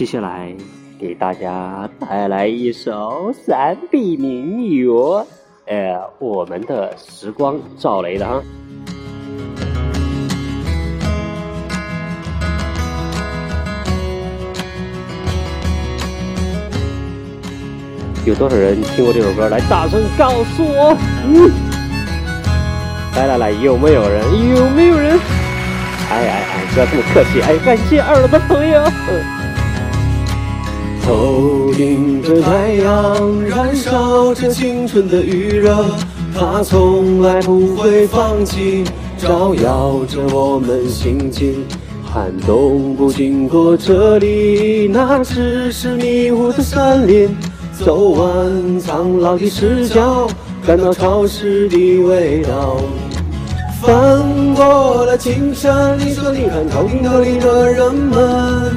接下来给大家带来一首三 B 民谣，呃，我们的时光赵雷的哈。有多少人听过这首歌？来，大声告诉我！嗯，来来来，有没有人？有没有人？哎哎哎，不要这么客气！哎，感谢二楼的朋友。头顶着太阳，燃烧着青春的余热，它从来不会放弃，照耀着我们心情。寒冬不经过这里，那只是迷雾的森林。走完苍老的石桥，感到潮湿的味道。翻过了青山，你说你看头顶头顶的人们，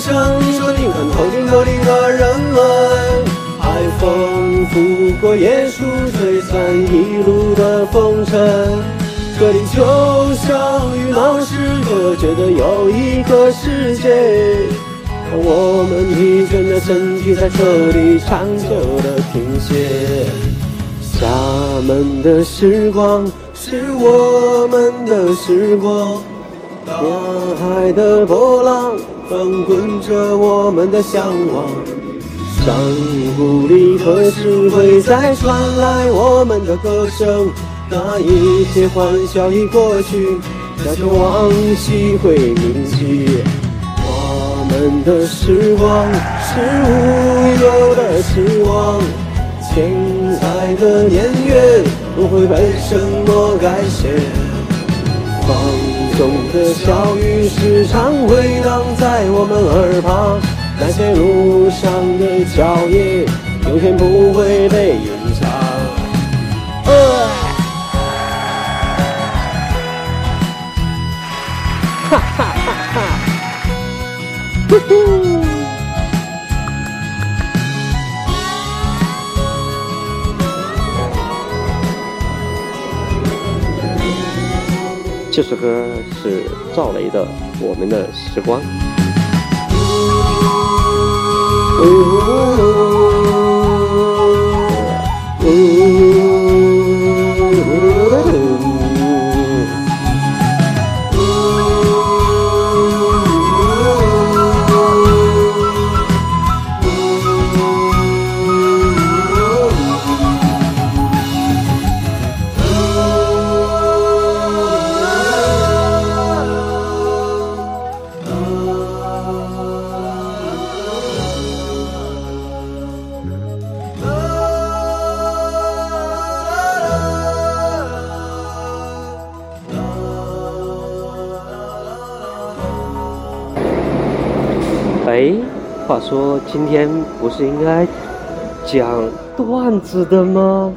山，你说你看头顶头顶的人们，海风拂过椰树，吹散一路的风尘。这里就像与闹市隔绝的又一个世界，让我们疲倦的身体在这里长久的停歇。厦门的时光是我们的时光，大海的波浪。翻滚着我们的向往，山谷里何时会再传来我们的歌声？那一切欢笑已过去，那些往昔会铭记。我们的时光是无忧的时光，亲爱的年月不会被什么改写。放中的小雨时常回荡在我们耳旁，那些路上的脚印，永远不会被隐藏。哈哈哈哈！呼呼。这首歌是赵雷的《我们的时光》。哎，话说今天不是应该讲段子的吗？